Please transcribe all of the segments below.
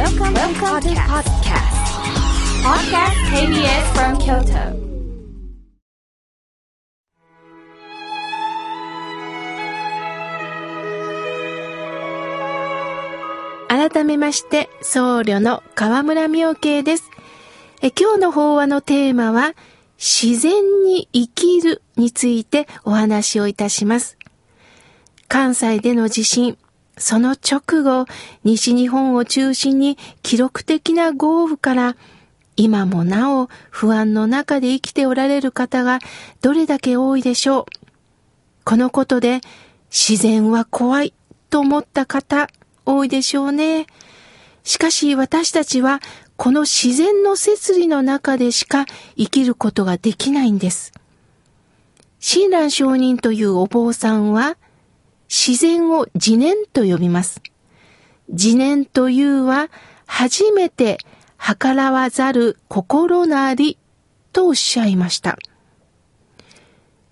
Welcome, Welcome to podcast. Podcast KBS from Kyoto. 改めまして、僧侶の河村明慶です。え今日の法話のテーマは、自然に生きるについてお話をいたします。関西での地震、その直後、西日本を中心に記録的な豪雨から、今もなお不安の中で生きておられる方がどれだけ多いでしょう。このことで自然は怖いと思った方多いでしょうね。しかし私たちはこの自然の摂理の中でしか生きることができないんです。親鸞上人というお坊さんは自然を自然と呼びます。自然というは初めて計らわざる心なりとおっしゃいました。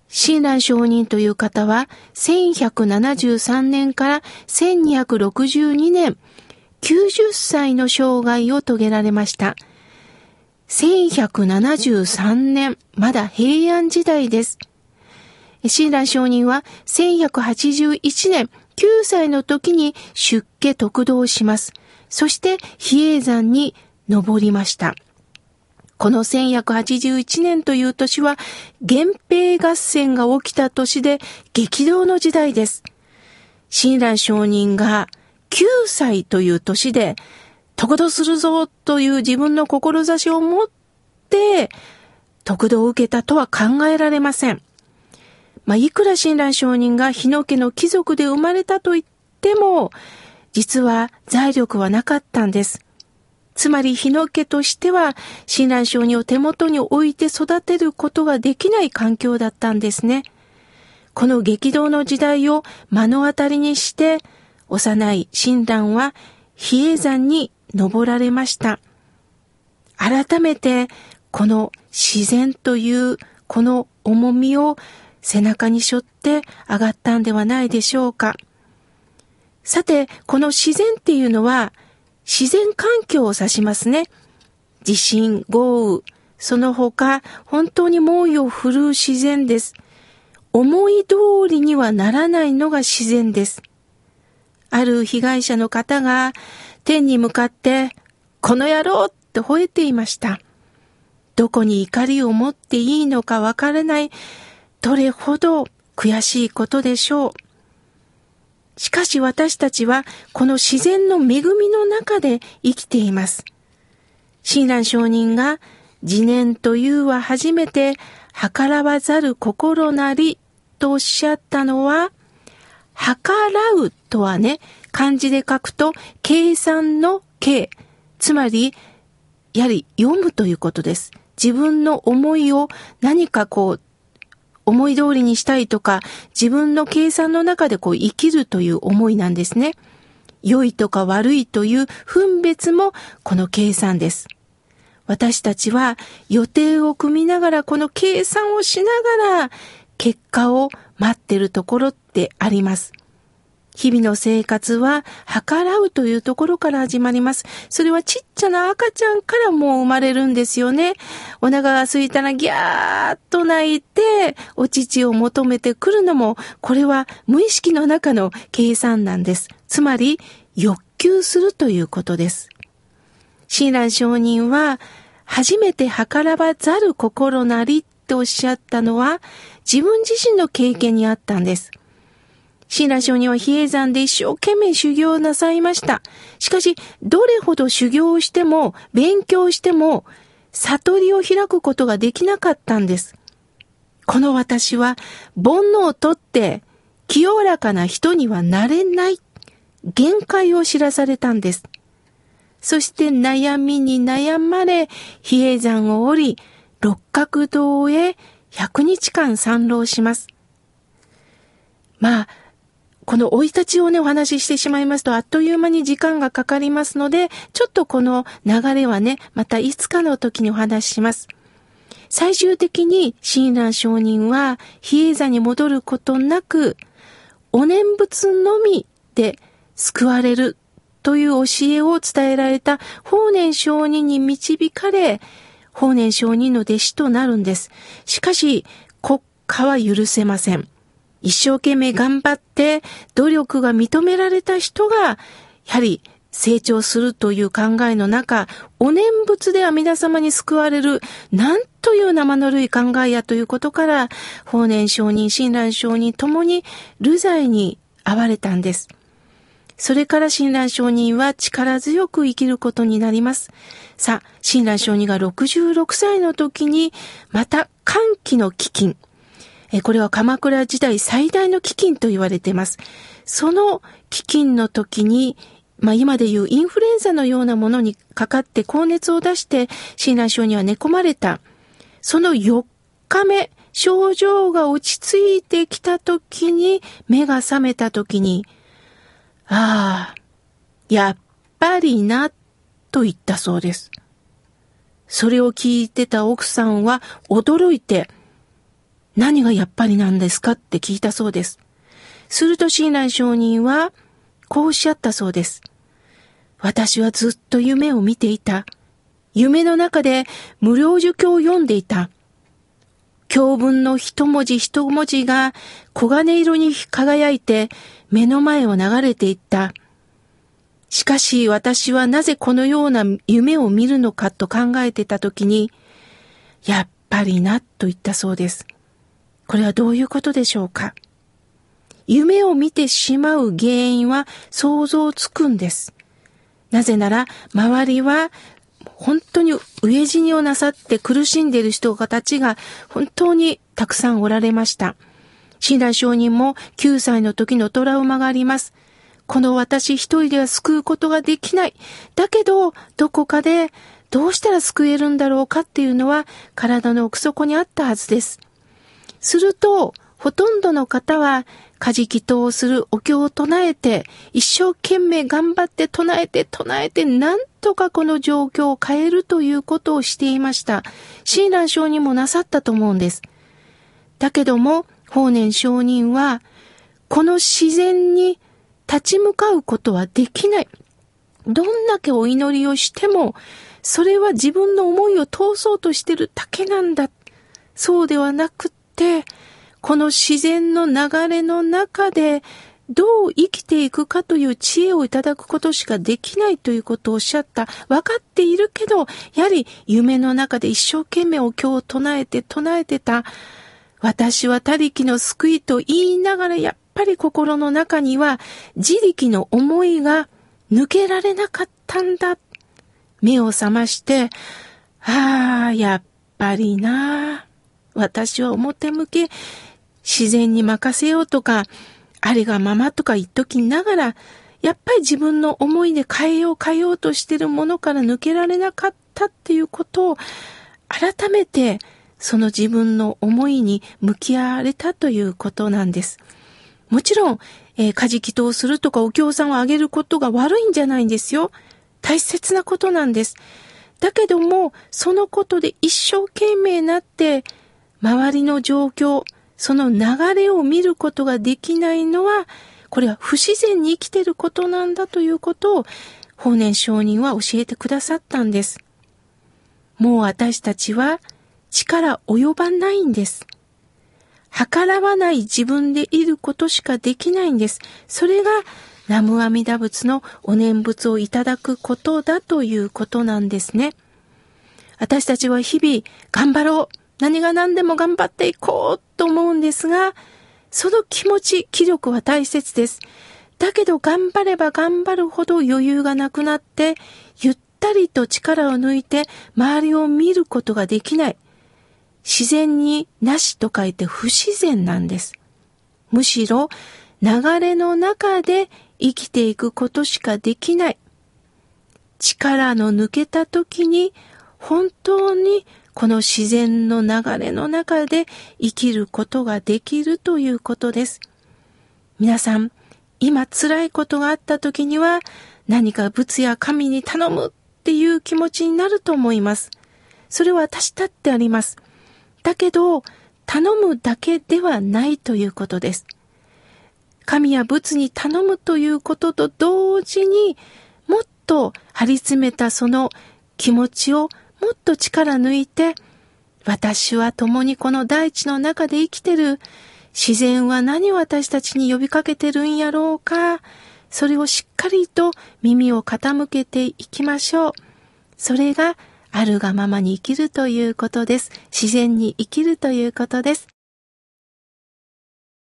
親鸞上人という方は、1173年から1262年、90歳の生涯を遂げられました。1173年、まだ平安時代です。親鸞上人は1181年、9歳の時に出家得道します。そして比叡山に登りました。この1181年という年は、源平合戦が起きた年で激動の時代です。親鸞上人が9歳という年で、得度するぞという自分の志を持って、得度を受けたとは考えられません。まあ、いくら親鸞上人が日野家の貴族で生まれたと言っても、実は財力はなかったんです。つまり日野家としては、親鸞承人を手元に置いて育てることができない環境だったんですね。この激動の時代を目の当たりにして、幼い親鸞は比叡山に登られました。改めて、この自然というこの重みを背中に背負って上がったんではないでしょうか。さて、この自然っていうのは、自然環境を指しますね。地震、豪雨、その他、本当に猛威を振るう自然です。思い通りにはならないのが自然です。ある被害者の方が天に向かって、この野郎って吠えていました。どこに怒りを持っていいのかわからない、どれほど悔しいことでしょう。しかし私たちはこの自然の恵みの中で生きています。親鸞上人が自念というは初めて計らわざる心なりとおっしゃったのは、計らうとはね、漢字で書くと計算の計、つまり、やはり読むということです。自分の思いを何かこう思い通りにしたいとか、自分の計算の中でこう生きるという思いなんですね。良いとか悪いという分別もこの計算です。私たちは予定を組みながらこの計算をしながら結果を待ってるところってあります。日々の生活は計らうというところから始まります。それはちっちゃな赤ちゃんからもう生まれるんですよね。お腹が空いたらギャーっと泣いて、お乳を求めてくるのも、これは無意識の中の計算なんです。つまり、欲求するということです。親鸞上人は、初めて計らばざる心なりっておっしゃったのは、自分自身の経験にあったんです。親鸞上人は比叡山で一生懸命修行なさいました。しかし、どれほど修行をしても、勉強しても、悟りを開くことができなかったんです。この私は、煩悩をとって、清らかな人にはなれない、限界を知らされたんです。そして悩みに悩まれ、比叡山を降り、六角堂へ100日間参浪します。まあ、この生い立ちをね、お話ししてしまいますと、あっという間に時間がかかりますので、ちょっとこの流れはね、またいつかの時にお話しします。最終的に親鸞上人は、比叡山に戻ることなく、お念仏のみで救われるという教えを伝えられた法然上人に導かれ、法然上人の弟子となるんです。しかし、国家は許せません。一生懸命頑張って努力が認められた人が、やはり成長するという考えの中、お念仏で阿弥陀様に救われる、なんという生の類考えやということから、法然上人、親鸞上人ともに、流罪に遭われたんです。それから親鸞上人は力強く生きることになります。さあ、親鸞上人が66歳の時に、また歓喜の飢饉。これは鎌倉時代最大の飢饉と言われています。その飢饉の時に、まあ今でいうインフルエンザのようなものにかかって高熱を出して親鸞症には寝込まれた。その4日目、症状が落ち着いてきた時に、目が覚めた時に、ああ、やっぱりな、と言ったそうです。それを聞いてた奥さんは驚いて、何がやっぱりなんですかって聞いたそうです。すると親鸞上人は、こうおっしゃったそうです。私はずっと夢を見ていた。夢の中で無料儒教を読んでいた。教文の一文字一文字が黄金色に輝いて目の前を流れていった。しかし私はなぜこのような夢を見るのかと考えてたときに、やっぱりなと言ったそうです。これはどういうことでしょうか？夢を見てしまう原因は想像つくんです。なぜなら、周りは本当に飢え死にをなさって苦しんでいる人たちが本当にたくさんおられました。親鸞上人も9歳の時のトラウマがあります。この私一人では救うことができない。だけど、どこかでどうしたら救えるんだろうかっていうのは体の奥底にあったはずです。すると、ほとんどの方は家事祈祷をするお経を唱えて、一生懸命頑張って唱えて唱えて、なんとかこの状況を変えるということをしていました。親鸞上人もなさったと思うんです。だけども、法然上人は、この自然に立ち向かうことはできない。どんだけお祈りをしても、それは自分の思いを通そうとしてるだけなんだ。そうではなくて、この自然の流れの中でどう生きていくかという知恵をいただくことしかできないということをおっしゃった。分かっているけど、やはり夢の中で一生懸命お経を唱えて唱えてた。私は他力の救いと言いながら、やっぱり心の中には自力の思いが抜けられなかったんだ。目を覚まして、ああ、やっぱりな。私は表向け自然に任せようとか、あれがままとか言っときながら、やっぱり自分の思いで変えよう変えようとしてるものから抜けられなかったっていうことを改めてその自分の思いに向き合われたということなんです。もちろん、えー、家事祈祷するとかお経さんをあげることが悪いんじゃないんですよ。大切なことなんです。だけども、そのことで一生懸命なって、周りの状況、その流れを見ることができないのは、これは不自然に生きてることなんだということを、法然上人は教えてくださったんです。もう私たちは力及ばないんです。計らわない自分でいることしかできないんです。それが南無阿弥陀仏のお念仏をいただくことだということなんですね。私たちは日々頑張ろう。何が何でも頑張っていこうと思うんですが、その気持ち、気力は大切です。だけど頑張れば頑張るほど余裕がなくなって、ゆったりと力を抜いて周りを見ることができない。自然になしと書いて不自然なんです。むしろ流れの中で生きていくことしかできない。力の抜けた時に本当にこの自然の流れの中で生きることができるということです。皆さん、今辛いことがあった時には何か仏や神に頼むっていう気持ちになると思います。それは私だってあります。だけど、頼むだけではないということです。神や仏に頼むということと同時に、もっと張り詰めたその気持ちをもっと力抜いて、私は共にこの大地の中で生きてる。自然は何を私たちに呼びかけてるんやろうか。それをしっかりと耳を傾けていきましょう。それがあるがままに生きるということです。自然に生きるということです。